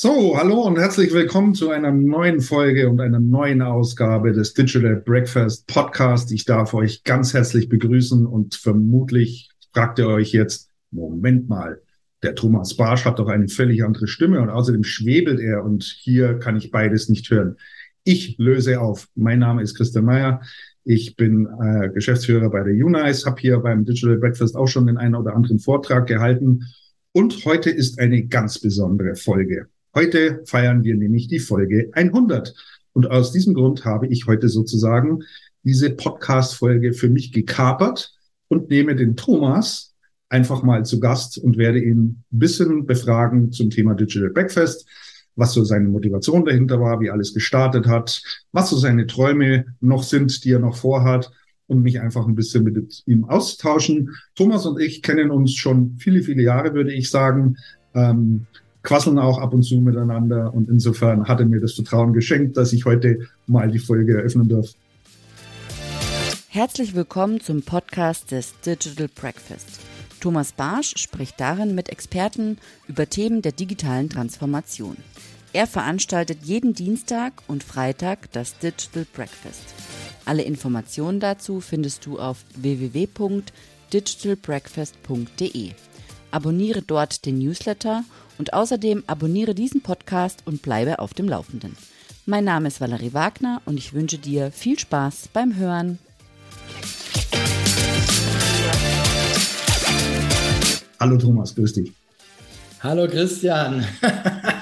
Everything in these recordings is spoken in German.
So, hallo und herzlich willkommen zu einer neuen Folge und einer neuen Ausgabe des Digital Breakfast Podcast. Ich darf euch ganz herzlich begrüßen und vermutlich fragt ihr euch jetzt, Moment mal, der Thomas Barsch hat doch eine völlig andere Stimme und außerdem schwebelt er und hier kann ich beides nicht hören. Ich löse auf. Mein Name ist Christian Meyer. Ich bin äh, Geschäftsführer bei der Unice, habe hier beim Digital Breakfast auch schon den einen oder anderen Vortrag gehalten. Und heute ist eine ganz besondere Folge. Heute feiern wir nämlich die Folge 100. Und aus diesem Grund habe ich heute sozusagen diese Podcast-Folge für mich gekapert und nehme den Thomas einfach mal zu Gast und werde ihn ein bisschen befragen zum Thema Digital Breakfast, was so seine Motivation dahinter war, wie alles gestartet hat, was so seine Träume noch sind, die er noch vorhat und mich einfach ein bisschen mit ihm austauschen. Thomas und ich kennen uns schon viele, viele Jahre, würde ich sagen. Ähm, quasseln auch ab und zu miteinander. Und insofern hat er mir das Vertrauen geschenkt, dass ich heute mal die Folge eröffnen darf. Herzlich willkommen zum Podcast des Digital Breakfast. Thomas Barsch spricht darin mit Experten über Themen der digitalen Transformation. Er veranstaltet jeden Dienstag und Freitag das Digital Breakfast. Alle Informationen dazu findest du auf www.digitalbreakfast.de. Abonniere dort den Newsletter und außerdem abonniere diesen Podcast und bleibe auf dem Laufenden. Mein Name ist Valerie Wagner und ich wünsche dir viel Spaß beim Hören. Hallo Thomas, grüß dich. Hallo Christian.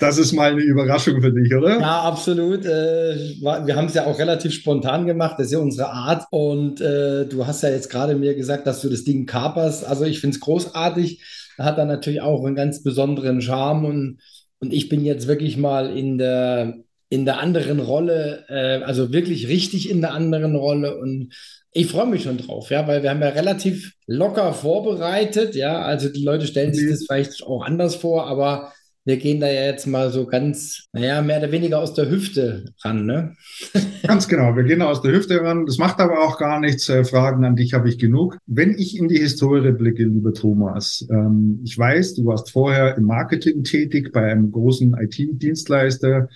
Das ist mal eine Überraschung für dich, oder? Ja, absolut. Äh, wir haben es ja auch relativ spontan gemacht. Das ist ja unsere Art. Und äh, du hast ja jetzt gerade mir gesagt, dass du das Ding kaperst. Also ich finde es großartig. Hat dann natürlich auch einen ganz besonderen Charme. Und, und ich bin jetzt wirklich mal in der, in der anderen Rolle, äh, also wirklich richtig in der anderen Rolle. Und ich freue mich schon drauf, ja, weil wir haben ja relativ locker vorbereitet, ja. Also die Leute stellen sich das vielleicht auch anders vor, aber wir gehen da ja jetzt mal so ganz, naja, mehr oder weniger aus der Hüfte ran, ne? Ganz genau, wir gehen aus der Hüfte ran. Das macht aber auch gar nichts. Äh, Fragen an dich habe ich genug. Wenn ich in die Historie blicke, lieber Thomas, ähm, ich weiß, du warst vorher im Marketing tätig bei einem großen IT-Dienstleister,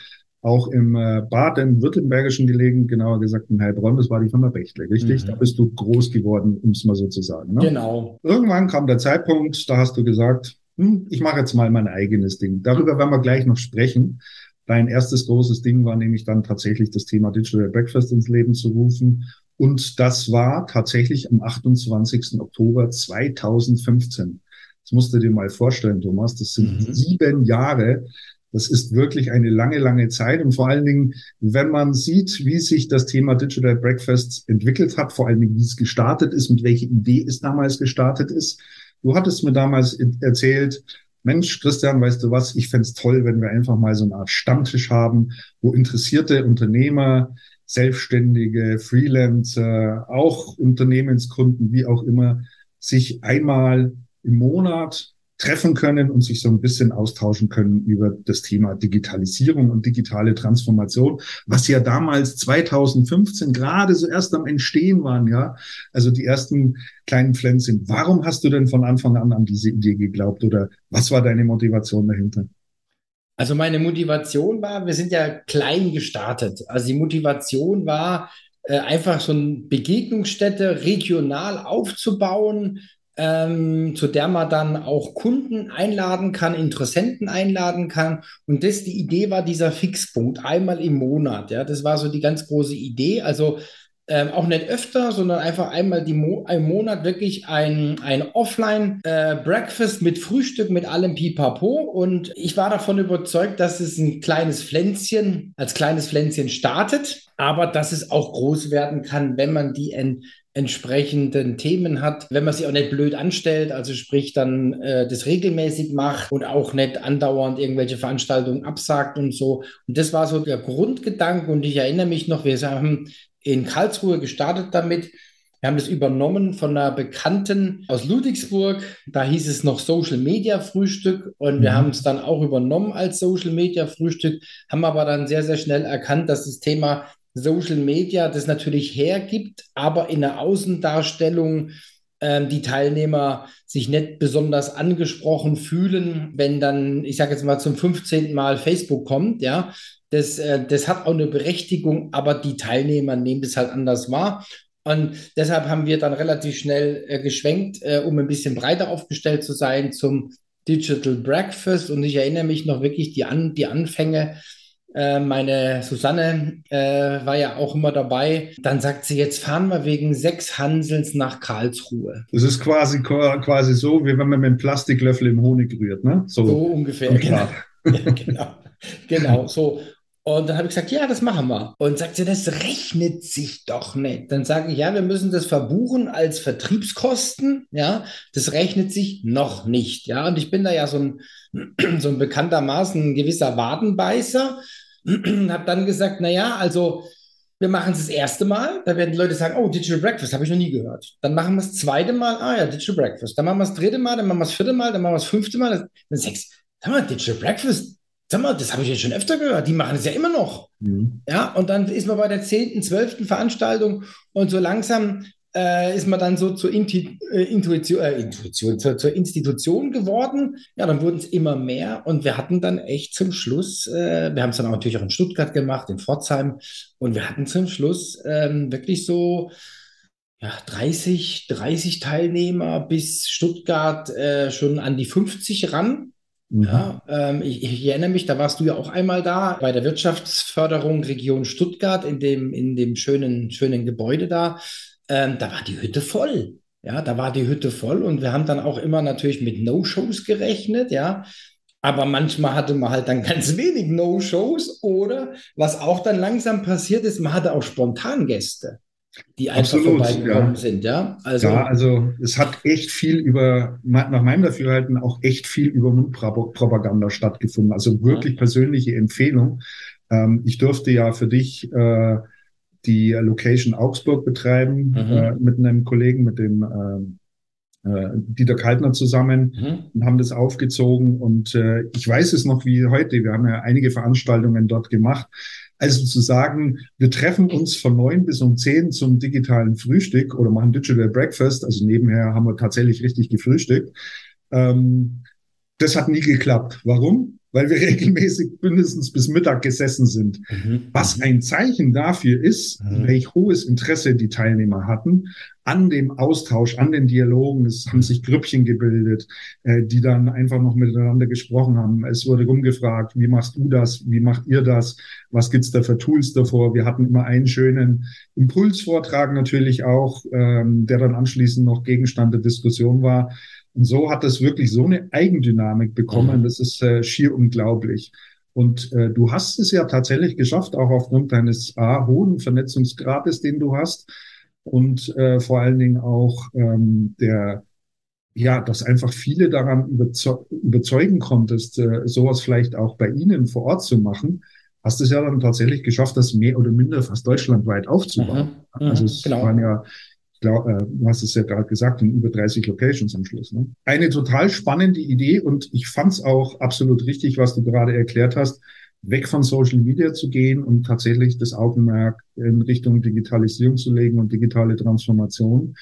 auch im äh, baden-württembergischen gelegen, genauer gesagt in Heilbronn, das war die Firma Bechtle, richtig? Mhm. Da bist du groß geworden, um es mal so zu sagen. Ne? Genau. Irgendwann kam der Zeitpunkt, da hast du gesagt, hm, ich mache jetzt mal mein eigenes Ding. Darüber werden wir gleich noch sprechen. Dein erstes großes Ding war nämlich dann tatsächlich das Thema Digital Breakfast ins Leben zu rufen. Und das war tatsächlich am 28. Oktober 2015. Das musst du dir mal vorstellen, Thomas. Das sind mhm. sieben Jahre. Das ist wirklich eine lange, lange Zeit. Und vor allen Dingen, wenn man sieht, wie sich das Thema Digital Breakfast entwickelt hat, vor allen Dingen, wie es gestartet ist, mit welcher Idee es damals gestartet ist, Du hattest mir damals erzählt, Mensch, Christian, weißt du was, ich fände toll, wenn wir einfach mal so eine Art Stammtisch haben, wo interessierte Unternehmer, Selbstständige, Freelancer, auch Unternehmenskunden, wie auch immer, sich einmal im Monat treffen können und sich so ein bisschen austauschen können über das Thema Digitalisierung und digitale Transformation, was ja damals 2015 gerade so erst am Entstehen waren, ja. Also die ersten kleinen Pflänzchen. Warum hast du denn von Anfang an an diese Idee geglaubt oder was war deine Motivation dahinter? Also meine Motivation war, wir sind ja klein gestartet. Also die Motivation war, äh, einfach so eine Begegnungsstätte regional aufzubauen, ähm, zu der man dann auch Kunden einladen kann, Interessenten einladen kann. Und das, die Idee war dieser Fixpunkt, einmal im Monat. Ja, das war so die ganz große Idee. Also ähm, auch nicht öfter, sondern einfach einmal Mo im Monat wirklich ein, ein Offline-Breakfast äh, mit Frühstück, mit allem Pipapo. Und ich war davon überzeugt, dass es ein kleines Pflänzchen, als kleines Pflänzchen startet, aber dass es auch groß werden kann, wenn man die entsprechenden Themen hat, wenn man sich auch nicht blöd anstellt, also sprich dann äh, das regelmäßig macht und auch nicht andauernd irgendwelche Veranstaltungen absagt und so. Und das war so der Grundgedanke und ich erinnere mich noch, wir haben in Karlsruhe gestartet damit. Wir haben das übernommen von einer Bekannten aus Ludwigsburg. Da hieß es noch Social Media Frühstück und wir mhm. haben es dann auch übernommen als Social Media Frühstück, haben aber dann sehr, sehr schnell erkannt, dass das Thema Social Media das natürlich hergibt, aber in der Außendarstellung ähm, die Teilnehmer sich nicht besonders angesprochen fühlen, wenn dann, ich sage jetzt mal, zum 15. Mal Facebook kommt, ja. Das, äh, das hat auch eine Berechtigung, aber die Teilnehmer nehmen das halt anders wahr. Und deshalb haben wir dann relativ schnell äh, geschwenkt, äh, um ein bisschen breiter aufgestellt zu sein zum Digital Breakfast. Und ich erinnere mich noch wirklich die, An die Anfänge. Äh, meine Susanne äh, war ja auch immer dabei. Dann sagt sie, jetzt fahren wir wegen sechs Hansels nach Karlsruhe. Das ist quasi, quasi so, wie wenn man mit einem Plastiklöffel im Honig rührt, ne? So, so ungefähr. Genau. ja, genau. genau. So. Und dann habe ich gesagt, ja, das machen wir. Und sagt sie, das rechnet sich doch nicht. Dann sage ich, ja, wir müssen das verbuchen als Vertriebskosten. Ja, das rechnet sich noch nicht. Ja, und ich bin da ja so ein, so ein bekanntermaßen ein gewisser Wadenbeißer. habe dann gesagt, na ja, also wir machen es das erste Mal, da werden die Leute sagen, oh, Digital Breakfast, habe ich noch nie gehört. Dann machen wir es das zweite Mal, ah ja, Digital Breakfast. Dann machen wir es das dritte Mal, dann machen wir es das vierte Mal, dann machen wir es das fünfte Mal, dann sechs. Sag mal, Digital Breakfast, sag mal, das habe ich jetzt schon öfter gehört, die machen es ja immer noch. Mhm. Ja, und dann ist man bei der zehnten, zwölften Veranstaltung und so langsam äh, ist man dann so zur Inti äh, Intuition, äh, Intuition zur, zur, Institution geworden. Ja, dann wurden es immer mehr und wir hatten dann echt zum Schluss, äh, wir haben es dann auch natürlich auch in Stuttgart gemacht, in Pforzheim und wir hatten zum Schluss ähm, wirklich so ja, 30, 30 Teilnehmer bis Stuttgart äh, schon an die 50 ran. Mhm. Ja, ähm, ich, ich, erinnere mich, da warst du ja auch einmal da bei der Wirtschaftsförderung Region Stuttgart in dem, in dem schönen, schönen Gebäude da. Ähm, da war die Hütte voll. Ja, da war die Hütte voll und wir haben dann auch immer natürlich mit No-Shows gerechnet, ja. Aber manchmal hatte man halt dann ganz wenig No-Shows oder was auch dann langsam passiert ist, man hatte auch spontan Gäste die einfach Absolut, vorbeigekommen ja. sind, ja? Also, ja, also es hat echt viel über, nach meinem Dafürhalten auch echt viel über Mundpropaganda stattgefunden. Also wirklich ja. persönliche Empfehlung. Ähm, ich durfte ja für dich äh, die Location Augsburg betreiben, mhm. äh, mit einem Kollegen, mit dem äh, äh, Dieter Kaltner zusammen mhm. und haben das aufgezogen. Und äh, ich weiß es noch wie heute. Wir haben ja einige Veranstaltungen dort gemacht. Also zu sagen, wir treffen uns von neun bis um zehn zum digitalen Frühstück oder machen Digital Breakfast, also nebenher haben wir tatsächlich richtig gefrühstückt. Ähm, das hat nie geklappt. Warum? Weil wir regelmäßig mindestens bis Mittag gesessen sind. Mhm. Was ein Zeichen dafür ist, mhm. welch hohes Interesse die Teilnehmer hatten an dem Austausch, an den Dialogen. Es haben sich Grüppchen gebildet, äh, die dann einfach noch miteinander gesprochen haben. Es wurde rumgefragt, wie machst du das? Wie macht ihr das? Was gibt's da für Tools davor? Wir hatten immer einen schönen Impulsvortrag natürlich auch, ähm, der dann anschließend noch Gegenstand der Diskussion war. Und so hat es wirklich so eine Eigendynamik bekommen. Mhm. Das ist äh, schier unglaublich. Und äh, du hast es ja tatsächlich geschafft, auch aufgrund deines A, hohen Vernetzungsgrades, den du hast. Und äh, vor allen Dingen auch ähm, der, ja, dass einfach viele daran überzeug überzeugen konntest, äh, sowas vielleicht auch bei Ihnen vor Ort zu machen. Hast es ja dann tatsächlich geschafft, das mehr oder minder fast deutschlandweit aufzubauen. Mhm. Also es genau. waren ja glaub, äh, du hast es ja gerade gesagt, in über 30 Locations am Schluss. Ne? Eine total spannende Idee und ich fand es auch absolut richtig, was du gerade erklärt hast, weg von Social Media zu gehen und tatsächlich das Augenmerk in Richtung Digitalisierung zu legen und digitale Transformation.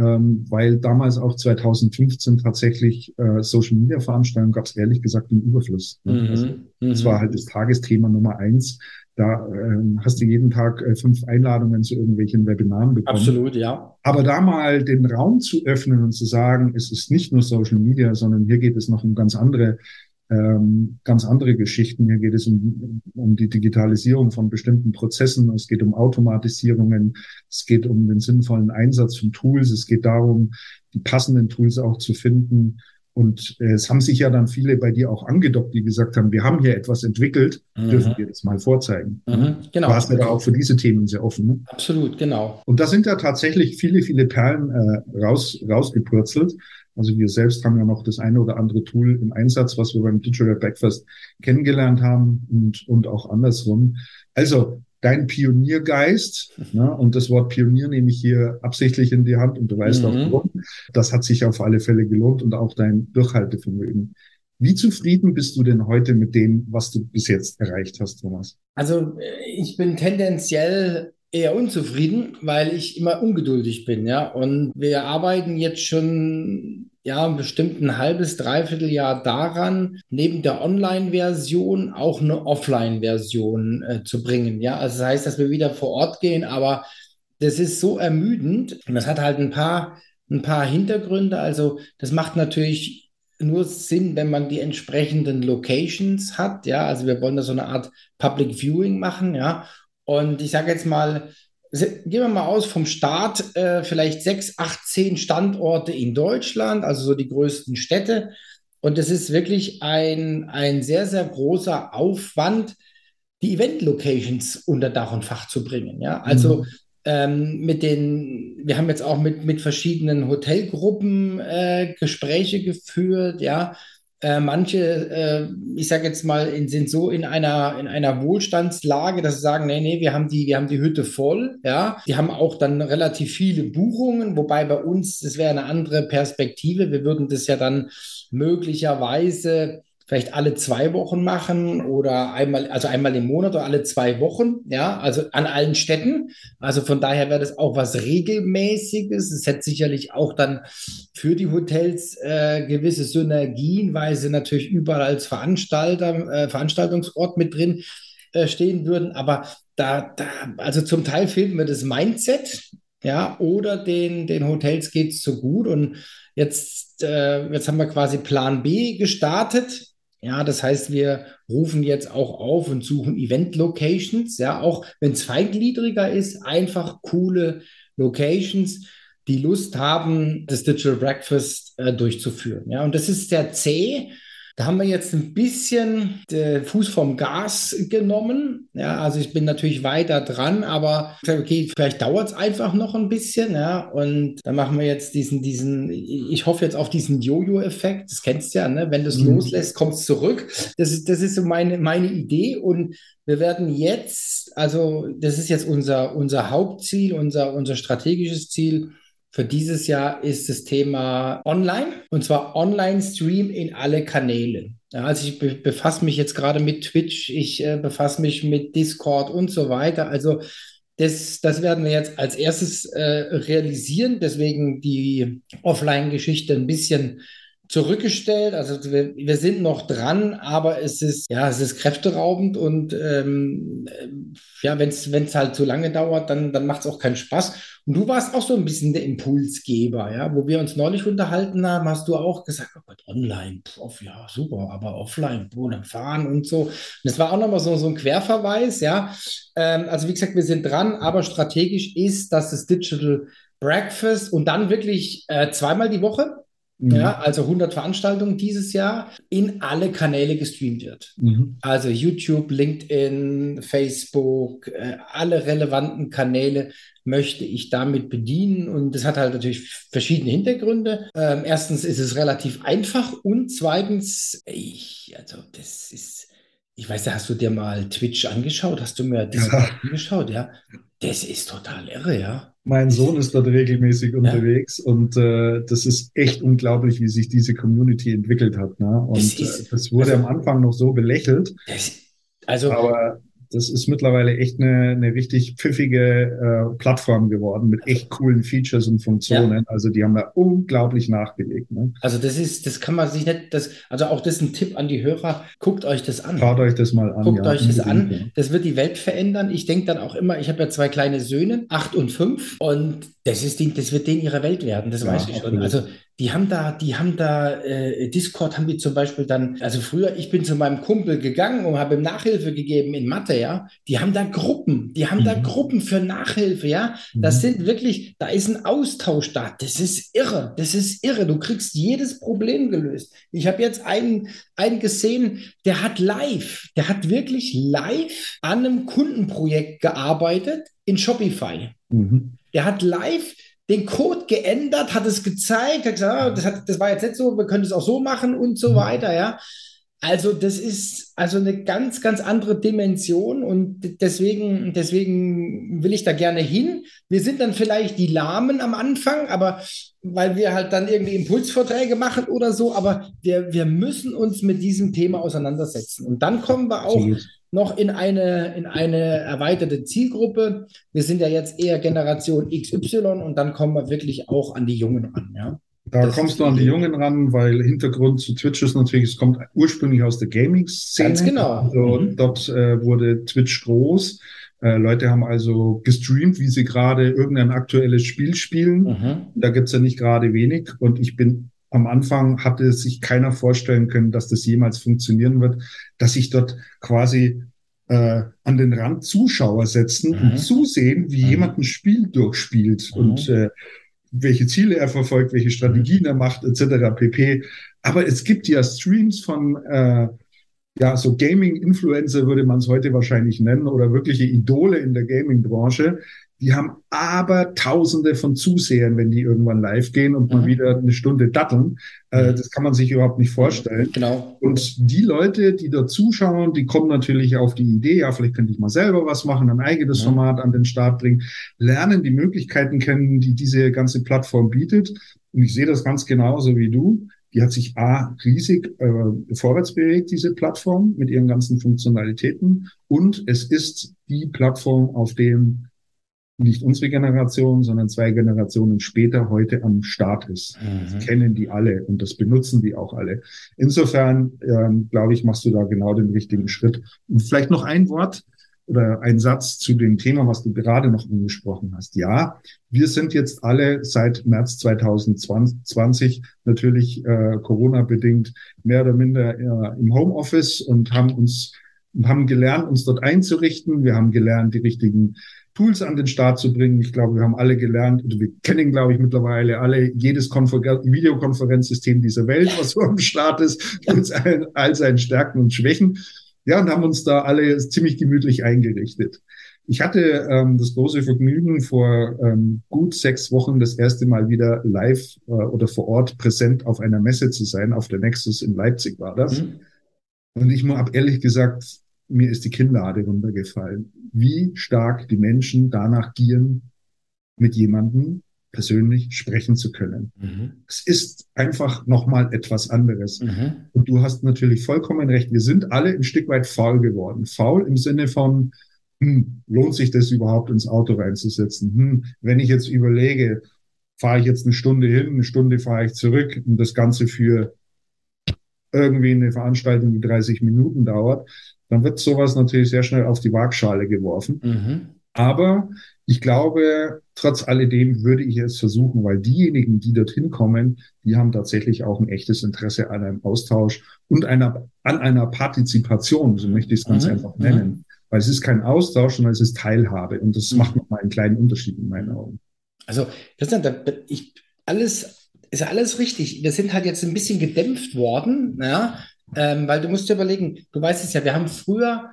Ähm, weil damals auch 2015 tatsächlich äh, Social Media Veranstaltungen gab es ehrlich gesagt im Überfluss. Ne? Mhm, also, das war halt das Tagesthema Nummer eins. Da äh, hast du jeden Tag äh, fünf Einladungen zu irgendwelchen Webinaren bekommen. Absolut, ja. Aber da mal den Raum zu öffnen und zu sagen, es ist nicht nur Social Media, sondern hier geht es noch um ganz andere ähm, ganz andere Geschichten. Hier geht es um, um die Digitalisierung von bestimmten Prozessen. Es geht um Automatisierungen. Es geht um den sinnvollen Einsatz von Tools. Es geht darum, die passenden Tools auch zu finden. Und äh, es haben sich ja dann viele bei dir auch angedockt, die gesagt haben, wir haben hier etwas entwickelt, mhm. dürfen wir das mal vorzeigen. Mhm, genau. Du warst ja da auch für diese Themen sehr offen. Ne? Absolut, genau. Und da sind ja tatsächlich viele, viele Perlen äh, raus, rausgepurzelt. Also wir selbst haben ja noch das eine oder andere Tool im Einsatz, was wir beim Digital Breakfast kennengelernt haben und, und auch andersrum. Also dein Pioniergeist, ne, und das Wort Pionier nehme ich hier absichtlich in die Hand und du weißt mhm. auch warum, das hat sich auf alle Fälle gelohnt und auch dein Durchhaltevermögen. Wie zufrieden bist du denn heute mit dem, was du bis jetzt erreicht hast, Thomas? Also ich bin tendenziell eher unzufrieden, weil ich immer ungeduldig bin, ja. Und wir arbeiten jetzt schon ja bestimmt ein halbes, dreiviertel Jahr daran, neben der Online-Version auch eine Offline-Version äh, zu bringen, ja. Also das heißt, dass wir wieder vor Ort gehen, aber das ist so ermüdend und das hat halt ein paar, ein paar Hintergründe. Also das macht natürlich nur Sinn, wenn man die entsprechenden Locations hat. Ja, also wir wollen da so eine Art Public Viewing machen. Ja, und ich sage jetzt mal, gehen wir mal aus vom Start, äh, vielleicht sechs, acht, zehn Standorte in Deutschland, also so die größten Städte. Und es ist wirklich ein, ein sehr, sehr großer Aufwand, die Event-Locations unter Dach und Fach zu bringen. Ja, also mhm. ähm, mit den, wir haben jetzt auch mit, mit verschiedenen Hotelgruppen äh, Gespräche geführt, ja, äh, manche, äh, ich sage jetzt mal, in, sind so in einer, in einer Wohlstandslage, dass sie sagen, nee, nee, wir haben die, wir haben die Hütte voll, ja. Die haben auch dann relativ viele Buchungen, wobei bei uns, das wäre eine andere Perspektive. Wir würden das ja dann möglicherweise vielleicht alle zwei Wochen machen oder einmal, also einmal im Monat oder alle zwei Wochen, ja, also an allen Städten. Also von daher wäre das auch was Regelmäßiges. Es hätte sicherlich auch dann für die Hotels äh, gewisse Synergien, weil sie natürlich überall als Veranstalter, äh, Veranstaltungsort mit drin äh, stehen würden. Aber da, da, also zum Teil fehlt mir das Mindset, ja, oder den, den Hotels geht es so gut und Jetzt, äh, jetzt haben wir quasi Plan B gestartet. Ja, das heißt, wir rufen jetzt auch auf und suchen Event-Locations. Ja, auch wenn es feingliedriger ist, einfach coole Locations, die Lust haben, das Digital Breakfast äh, durchzuführen. Ja, und das ist sehr zäh. Da haben wir jetzt ein bisschen den Fuß vom Gas genommen. Ja, also ich bin natürlich weiter dran, aber okay, vielleicht dauert es einfach noch ein bisschen. Ja, und dann machen wir jetzt diesen, diesen, ich hoffe jetzt auf diesen Jojo-Effekt. Das kennst du ja, ne? Wenn du es mhm. loslässt, kommt es zurück. Das ist, das ist so meine, meine Idee. Und wir werden jetzt, also das ist jetzt unser, unser Hauptziel, unser, unser strategisches Ziel, für dieses Jahr ist das Thema Online und zwar Online-Stream in alle Kanäle. Ja, also ich be befasse mich jetzt gerade mit Twitch, ich äh, befasse mich mit Discord und so weiter. Also das, das werden wir jetzt als erstes äh, realisieren. Deswegen die Offline-Geschichte ein bisschen zurückgestellt. Also wir, wir, sind noch dran, aber es ist ja es ist kräfteraubend und ähm, ja, wenn es halt zu lange dauert, dann, dann macht es auch keinen Spaß. Und du warst auch so ein bisschen der Impulsgeber, ja, wo wir uns neulich unterhalten haben, hast du auch gesagt, oh Gott, online, pf, ja, super, aber offline, dann fahren und so. Und das war auch nochmal so, so ein Querverweis, ja. Ähm, also wie gesagt, wir sind dran, aber strategisch ist, dass das Digital Breakfast und dann wirklich äh, zweimal die Woche Mhm. Ja, also 100 Veranstaltungen dieses Jahr in alle Kanäle gestreamt wird. Mhm. Also YouTube, LinkedIn, Facebook, äh, alle relevanten Kanäle möchte ich damit bedienen. Und das hat halt natürlich verschiedene Hintergründe. Ähm, erstens ist es relativ einfach und zweitens, ich, also das ist, ich weiß, da hast du dir mal Twitch angeschaut, hast du mir das ja. angeschaut, ja? Das ist total irre, ja. Mein Sohn ist dort regelmäßig unterwegs ja. und äh, das ist echt unglaublich, wie sich diese Community entwickelt hat. Ne? Und das, ist, äh, das wurde also, am Anfang noch so belächelt. Das, also, aber das ist mittlerweile echt eine, eine richtig pfiffige äh, Plattform geworden mit echt coolen Features und Funktionen. Ja. Also die haben da unglaublich nachgelegt. Ne? Also das ist, das kann man sich nicht, das, also auch das ist ein Tipp an die Hörer, guckt euch das an. Schaut euch das mal an. Guckt ja, euch das an. Ja. Das wird die Welt verändern. Ich denke dann auch immer, ich habe ja zwei kleine Söhne, acht und fünf, und das ist die, das wird denen ihre Welt werden, das weiß ich schon. Also die haben da, die haben da, äh, Discord haben die zum Beispiel dann, also früher, ich bin zu meinem Kumpel gegangen und habe ihm Nachhilfe gegeben in Mathe, ja. Die haben da Gruppen, die haben mhm. da Gruppen für Nachhilfe, ja. Das mhm. sind wirklich, da ist ein Austausch da. Das ist irre, das ist irre. Du kriegst jedes Problem gelöst. Ich habe jetzt einen, einen gesehen, der hat live, der hat wirklich live an einem Kundenprojekt gearbeitet in Shopify. Mhm. Der hat live den Code geändert, hat es gezeigt, hat gesagt, ah, das, hat, das war jetzt nicht so, wir können es auch so machen und so mhm. weiter, ja. Also das ist also eine ganz, ganz andere Dimension und deswegen, deswegen will ich da gerne hin. Wir sind dann vielleicht die Lahmen am Anfang, aber weil wir halt dann irgendwie Impulsvorträge machen oder so, aber wir, wir müssen uns mit diesem Thema auseinandersetzen. Und dann kommen wir auch noch in eine, in eine erweiterte Zielgruppe. Wir sind ja jetzt eher Generation XY und dann kommen wir wirklich auch an die Jungen ran. Ja? Da das kommst du an die Jungen ran, weil Hintergrund zu Twitch ist natürlich, es kommt ursprünglich aus der Gaming-Szene. Ganz genau. Also mhm. dort äh, wurde Twitch groß. Äh, Leute haben also gestreamt, wie sie gerade irgendein aktuelles Spiel spielen. Mhm. Da gibt's ja nicht gerade wenig. Und ich bin am Anfang hatte sich keiner vorstellen können, dass das jemals funktionieren wird, dass sich dort quasi äh, an den Rand Zuschauer setzen mhm. und zusehen, wie mhm. jemand ein Spiel durchspielt mhm. und äh, welche Ziele er verfolgt, welche Strategien er macht, etc. pp. Aber es gibt ja Streams von äh, ja, so Gaming-Influencer würde man es heute wahrscheinlich nennen oder wirkliche Idole in der Gaming-Branche, die haben aber Tausende von Zusehern, wenn die irgendwann live gehen und mal mhm. wieder eine Stunde datteln. Äh, mhm. das kann man sich überhaupt nicht vorstellen. Genau. Und die Leute, die da zuschauen, die kommen natürlich auf die Idee, ja, vielleicht könnte ich mal selber was machen, ein eigenes mhm. Format an den Start bringen, lernen die Möglichkeiten kennen, die diese ganze Plattform bietet. Und ich sehe das ganz genauso wie du. Die hat sich A, riesig äh, vorwärts bewegt, diese Plattform mit ihren ganzen Funktionalitäten. Und es ist die Plattform, auf dem nicht unsere Generation, sondern zwei Generationen später heute am Start ist. Mhm. Das kennen die alle und das benutzen die auch alle. Insofern, ähm, glaube ich, machst du da genau den richtigen Schritt. Und vielleicht noch ein Wort oder ein Satz zu dem Thema, was du gerade noch angesprochen hast. Ja, wir sind jetzt alle seit März 2020 natürlich äh, Corona-bedingt mehr oder minder äh, im Homeoffice und haben uns und haben gelernt, uns dort einzurichten. Wir haben gelernt, die richtigen Tools an den Start zu bringen. Ich glaube, wir haben alle gelernt, oder wir kennen, glaube ich, mittlerweile alle jedes Konfer Videokonferenzsystem dieser Welt, was so am Start ist, mit all seinen Stärken und Schwächen. Ja, und haben uns da alle ziemlich gemütlich eingerichtet. Ich hatte ähm, das große Vergnügen, vor ähm, gut sechs Wochen das erste Mal wieder live äh, oder vor Ort präsent auf einer Messe zu sein. Auf der Nexus in Leipzig war das. Mhm. Und ich habe ehrlich gesagt, mir ist die Kinnlade runtergefallen, wie stark die Menschen danach gieren, mit jemandem persönlich sprechen zu können. Mhm. Es ist einfach nochmal etwas anderes. Mhm. Und du hast natürlich vollkommen recht. Wir sind alle ein Stück weit faul geworden. Faul im Sinne von, hm, lohnt sich das überhaupt ins Auto reinzusetzen? Hm, wenn ich jetzt überlege, fahre ich jetzt eine Stunde hin, eine Stunde fahre ich zurück und das Ganze für irgendwie eine Veranstaltung, die 30 Minuten dauert, dann wird sowas natürlich sehr schnell auf die Waagschale geworfen. Mhm. Aber ich glaube, trotz alledem würde ich es versuchen, weil diejenigen, die dorthin kommen, die haben tatsächlich auch ein echtes Interesse an einem Austausch und einer, an einer Partizipation, so möchte ich es ganz mhm. einfach nennen. Mhm. Weil es ist kein Austausch, sondern es ist Teilhabe. Und das mhm. macht nochmal einen kleinen Unterschied in meinen Augen. Also, das ist, ich, alles, ist alles richtig. Wir sind halt jetzt ein bisschen gedämpft worden, ja, ähm, weil du musst dir überlegen, du weißt es ja, wir haben früher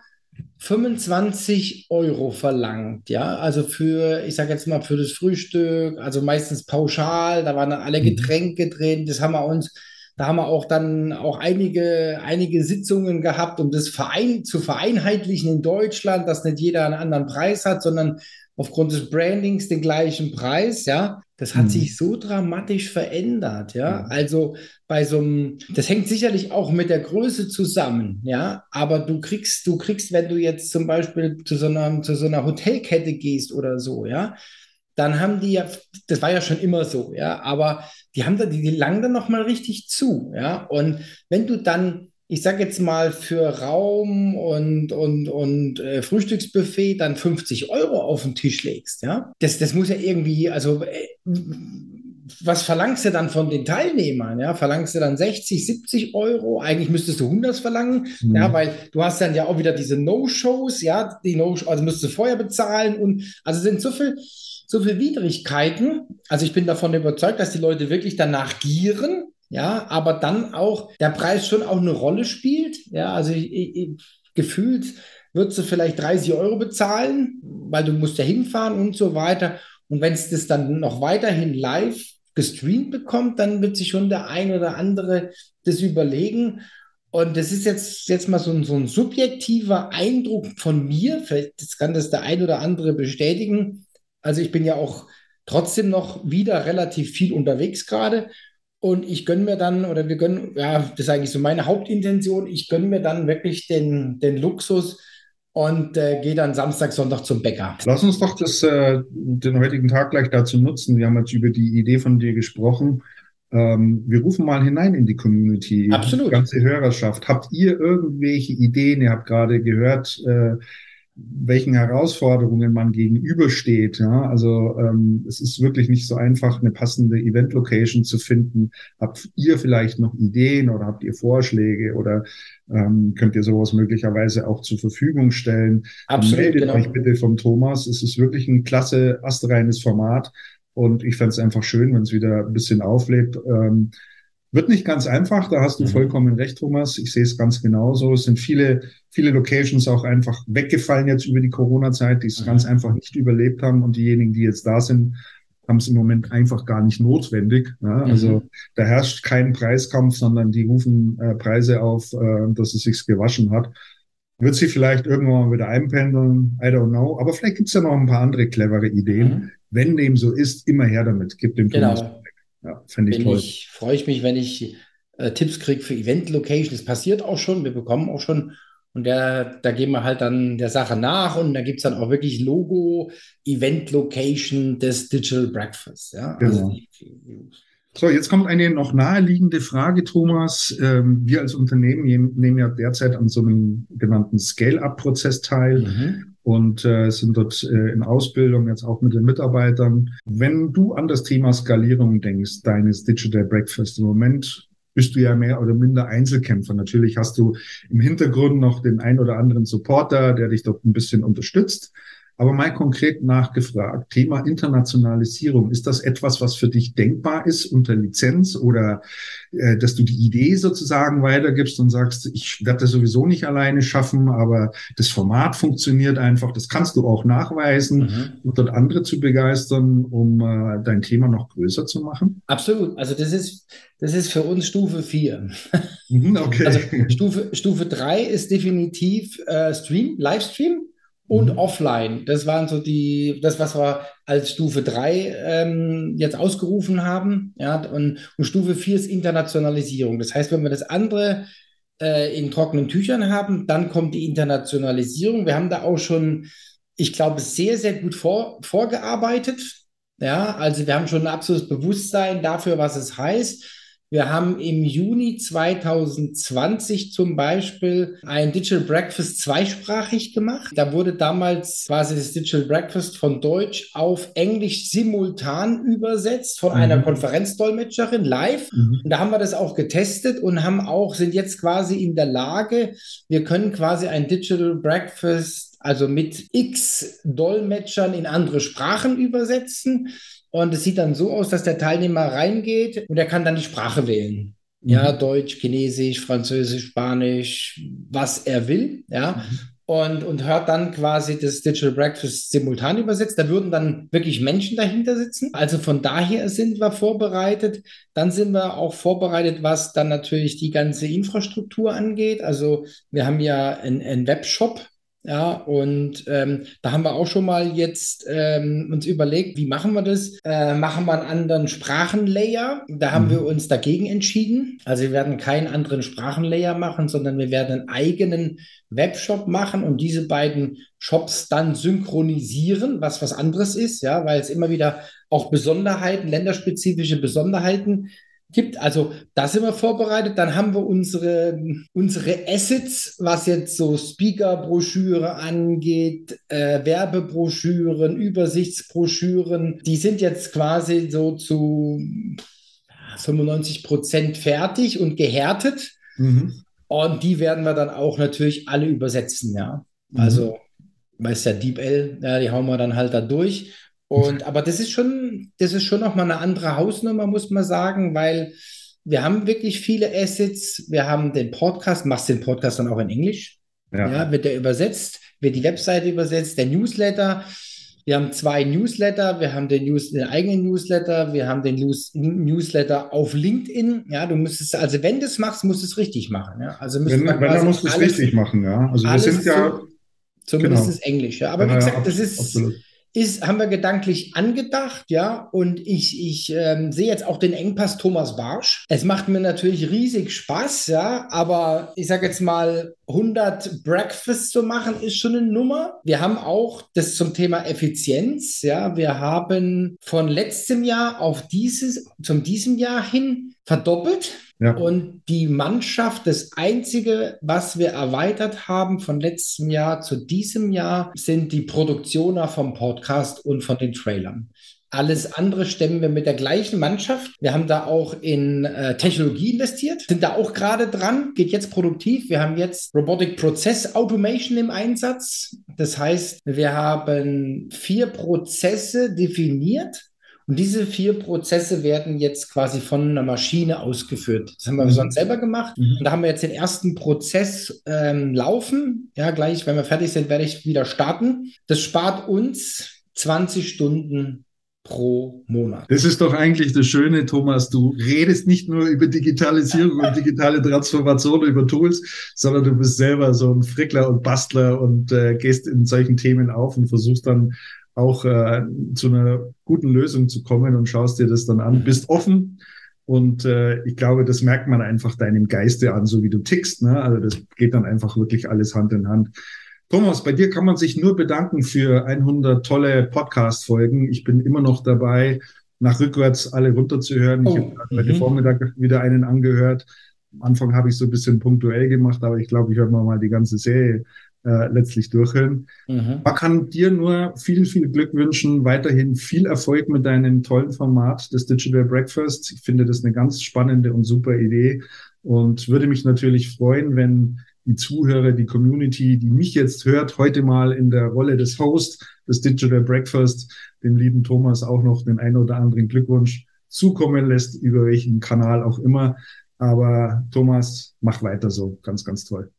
25 Euro verlangt, ja, also für, ich sage jetzt mal, für das Frühstück, also meistens pauschal, da waren dann alle mhm. Getränke drin, das haben wir uns, da haben wir auch dann auch einige, einige Sitzungen gehabt, um das Verein, zu vereinheitlichen in Deutschland, dass nicht jeder einen anderen Preis hat, sondern aufgrund des Brandings den gleichen Preis, ja. Das hat mhm. sich so dramatisch verändert, ja. Also bei so einem, das hängt sicherlich auch mit der Größe zusammen, ja. Aber du kriegst, du kriegst, wenn du jetzt zum Beispiel zu so einer, zu so einer Hotelkette gehst oder so, ja, dann haben die ja, das war ja schon immer so, ja, aber die haben da, die, die langen dann nochmal richtig zu, ja. Und wenn du dann ich sage jetzt mal, für Raum und, und, und äh, Frühstücksbuffet dann 50 Euro auf den Tisch legst, ja, das, das muss ja irgendwie, also äh, was verlangst du dann von den Teilnehmern? Ja, verlangst du dann 60, 70 Euro? Eigentlich müsstest du 100 verlangen, mhm. ja, weil du hast dann ja auch wieder diese No-Shows, ja, die No, also müsstest du vorher bezahlen und also sind so viel, so viel Widrigkeiten. Also ich bin davon überzeugt, dass die Leute wirklich danach gieren, ja, aber dann auch der Preis schon auch eine Rolle spielt. Ja, also ich, ich, gefühlt würdest du vielleicht 30 Euro bezahlen, weil du musst ja hinfahren und so weiter. Und wenn es das dann noch weiterhin live gestreamt bekommt, dann wird sich schon der ein oder andere das überlegen. Und das ist jetzt, jetzt mal so ein, so ein subjektiver Eindruck von mir. Vielleicht kann das der ein oder andere bestätigen. Also ich bin ja auch trotzdem noch wieder relativ viel unterwegs gerade. Und ich gönne mir dann, oder wir gönnen, ja, das ist eigentlich so meine Hauptintention, ich gönne mir dann wirklich den, den Luxus, und äh, gehe dann Samstag, Sonntag zum Bäcker. Lass uns doch das, äh, den heutigen Tag gleich dazu nutzen. Wir haben jetzt über die Idee von dir gesprochen. Ähm, wir rufen mal hinein in die Community. Absolut. Die ganze Hörerschaft. Habt ihr irgendwelche Ideen? Ihr habt gerade gehört, äh, welchen Herausforderungen man gegenübersteht. Ja? Also ähm, es ist wirklich nicht so einfach, eine passende Event-Location zu finden. Habt ihr vielleicht noch Ideen oder habt ihr Vorschläge oder ähm, könnt ihr sowas möglicherweise auch zur Verfügung stellen? Absolut, Meldet genau. euch bitte vom Thomas. Es ist wirklich ein klasse, astreines Format und ich fände es einfach schön, wenn es wieder ein bisschen auflebt. Ähm, wird nicht ganz einfach, da hast du Mhm. vollkommen recht, Thomas. Ich sehe es ganz genauso. Es sind viele, viele Locations auch einfach weggefallen jetzt über die Corona-Zeit, die es Mhm. ganz einfach nicht überlebt haben. Und diejenigen, die jetzt da sind, haben es im Moment einfach gar nicht notwendig. Ja, also Mhm. da herrscht kein Preiskampf, sondern die rufen äh, Preise auf, äh, dass es sich gewaschen hat. Wird sie vielleicht irgendwann mal wieder einpendeln? I don't know. Aber vielleicht gibt's ja noch ein paar andere clevere Ideen. Mhm. Wenn dem so ist, immer her damit. Gib dem Thomas. Ja, fände ich toll. ich, freue ich mich, wenn ich äh, Tipps kriege für Event-Location. Das passiert auch schon, wir bekommen auch schon. Und der, da gehen wir halt dann der Sache nach und da gibt es dann auch wirklich Logo, Event-Location des Digital Breakfast. Ja? Also Genau. die- So, jetzt kommt eine noch naheliegende Frage, Thomas. Ähm, wir als Unternehmen nehmen ja derzeit an so einem genannten Scale-up-Prozess teil Mhm. Und äh, sind dort äh, in Ausbildung jetzt auch mit den Mitarbeitern. Wenn du an das Thema Skalierung denkst, deines Digital Breakfast im Moment bist du ja mehr oder minder Einzelkämpfer. Natürlich hast du im Hintergrund noch den ein oder anderen Supporter, der dich dort ein bisschen unterstützt. Aber mal konkret nachgefragt, Thema Internationalisierung, ist das etwas, was für dich denkbar ist unter Lizenz oder äh, dass du die Idee sozusagen weitergibst und sagst, ich werde das sowieso nicht alleine schaffen, aber das Format funktioniert einfach, das kannst du auch nachweisen Mhm. und dort andere zu begeistern, um äh, dein Thema noch größer zu machen? Absolut. Also das ist, das ist für uns Stufe 4. Mhm, okay. Also Stufe, Stufe 3 ist definitiv äh, Stream, Livestream und Mhm. offline. Das waren so die, das, was wir als Stufe 3 ähm, jetzt ausgerufen haben. Ja, und, und Stufe 4 ist Internationalisierung. Das heißt, wenn wir das andere äh, in trockenen Tüchern haben, dann kommt die Internationalisierung. Wir haben da auch schon, ich glaube, sehr, sehr gut vor, vorgearbeitet. Ja, also wir haben schon ein absolutes Bewusstsein dafür, was es heißt. Wir haben im Juni 2020 zum Beispiel ein Digital Breakfast zweisprachig gemacht. Da wurde damals quasi das Digital Breakfast von Deutsch auf Englisch simultan übersetzt von Mhm. einer Konferenzdolmetscherin live. Mhm. Und da haben wir das auch getestet und haben auch, sind jetzt quasi in der Lage, wir können quasi ein Digital Breakfast, also mit x Dolmetschern in andere Sprachen übersetzen. Und es sieht dann so aus, dass der Teilnehmer reingeht und er kann dann die Sprache wählen. Ja, Mhm. Deutsch, Chinesisch, Französisch, Spanisch, was er will, ja. Und, und hört dann quasi das Digital Breakfast simultan übersetzt. Da würden dann wirklich Menschen dahinter sitzen. Also von daher sind wir vorbereitet. Dann sind wir auch vorbereitet, was dann natürlich die ganze Infrastruktur angeht. Also wir haben ja einen, einen Webshop. Ja, und ähm, da haben wir auch schon mal jetzt ähm, uns überlegt, wie machen wir das? Äh, machen wir einen anderen Sprachenlayer? Da haben Mhm. wir uns dagegen entschieden. Also wir werden keinen anderen Sprachenlayer machen, sondern wir werden einen eigenen Webshop machen und diese beiden Shops dann synchronisieren, was was anderes ist, ja, weil es immer wieder auch Besonderheiten, länderspezifische Besonderheiten gibt. Also da sind wir vorbereitet. Dann haben wir unsere, unsere Assets, was jetzt so Speaker-Broschüre angeht, äh, Werbebroschüren, Übersichtsbroschüren. Die sind jetzt quasi so zu 95 Prozent fertig und gehärtet. Mhm. Und die werden wir dann auch natürlich alle übersetzen, ja. Mhm. Also, weißt ja, DeepL, ja, die hauen wir dann halt da durch. Und, aber das ist schon, das ist schon nochmal eine andere Hausnummer, muss man sagen, weil wir haben wirklich viele Assets. Wir haben den Podcast, machst den Podcast dann auch in Englisch. Ja. Ja, wird der übersetzt, wird die Webseite übersetzt, der Newsletter. Wir haben zwei Newsletter. Wir haben den, News, den eigenen Newsletter. Wir haben den News, Newsletter auf LinkedIn. Ja, du müsstest, also wenn du es machst, musst du es richtig machen. Ja, also müsste Wenn, wenn dann musst du es richtig machen, ja. Also wir sind ja, zu- Zumindest Genau. Englisch, ja. Aber wie Ja, gesagt, ab- das ist, absolut. Ist, haben wir gedanklich angedacht, ja, und ich, ich ähm, sehe jetzt auch den Engpass Thomas Barsch. Es macht mir natürlich riesig Spaß, ja, aber ich sage jetzt mal, 100 Breakfasts zu machen ist schon eine Nummer. Wir haben auch das zum Thema Effizienz, ja, wir haben von letztem Jahr auf dieses, zum diesem Jahr hin verdoppelt. Ja. Und die Mannschaft, das Einzige, was wir erweitert haben von letztem Jahr zu diesem Jahr, sind die Produktioner vom Podcast und von den Trailern. Alles andere stemmen wir mit der gleichen Mannschaft. Wir haben da auch in äh, Technologie investiert, sind da auch gerade dran, geht jetzt produktiv. Wir haben jetzt Robotic Process Automation im Einsatz. Das heißt, wir haben vier Prozesse definiert, und diese vier Prozesse werden jetzt quasi von einer Maschine ausgeführt. Das haben wir mhm. sonst selber gemacht. Mhm. Und da haben wir jetzt den ersten Prozess ähm, laufen. Ja, gleich, wenn wir fertig sind, werde ich wieder starten. Das spart uns 20 Stunden pro Monat. Das ist doch eigentlich das Schöne, Thomas. Du redest nicht nur über Digitalisierung und digitale Transformation über Tools, sondern du bist selber so ein Frickler und Bastler und äh, gehst in solchen Themen auf und versuchst dann auch äh, zu einer guten Lösung zu kommen und schaust dir das dann an, bist offen und äh, ich glaube, das merkt man einfach deinem Geiste an, so wie du tickst. Ne? Also das geht dann einfach wirklich alles Hand in Hand. Thomas, bei dir kann man sich nur bedanken für 100 tolle Podcast-Folgen. Ich bin immer noch dabei, nach rückwärts alle runterzuhören. Oh. Ich habe heute mhm. Vormittag wieder einen angehört. Am Anfang habe ich so ein bisschen punktuell gemacht, aber ich glaube, ich werde mal die ganze Serie äh, letztlich durchhören. Mhm. Man kann dir nur viel, viel Glück wünschen, weiterhin viel Erfolg mit deinem tollen Format des Digital Breakfast. Ich finde das eine ganz spannende und super Idee und würde mich natürlich freuen, wenn die Zuhörer, die Community, die mich jetzt hört, heute mal in der Rolle des Hosts des Digital Breakfast, dem lieben Thomas auch noch den ein oder anderen Glückwunsch zukommen lässt, über welchen Kanal auch immer. Aber Thomas, mach weiter so. Ganz, ganz toll.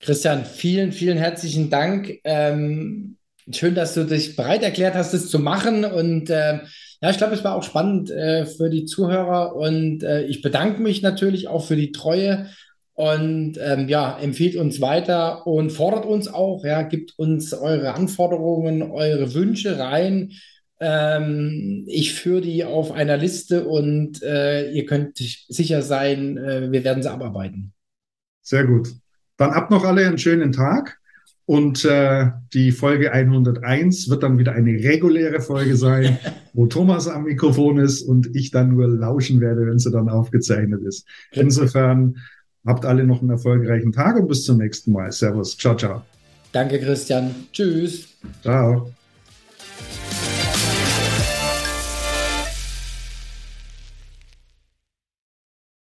Christian, vielen, vielen herzlichen Dank. Ähm, schön, dass du dich bereit erklärt hast, das zu machen. Und äh, ja, ich glaube, es war auch spannend äh, für die Zuhörer. Und äh, ich bedanke mich natürlich auch für die Treue. Und ähm, ja, empfiehlt uns weiter und fordert uns auch, ja, gibt uns eure Anforderungen, eure Wünsche rein. Ähm, ich führe die auf einer Liste und äh, ihr könnt sicher sein, äh, wir werden sie abarbeiten. Sehr gut. Dann habt noch alle einen schönen Tag. Und äh, die Folge 101 wird dann wieder eine reguläre Folge sein, wo Thomas am Mikrofon ist und ich dann nur lauschen werde, wenn sie dann aufgezeichnet ist. Insofern habt alle noch einen erfolgreichen Tag und bis zum nächsten Mal. Servus. Ciao, ciao. Danke, Christian. Tschüss. Ciao.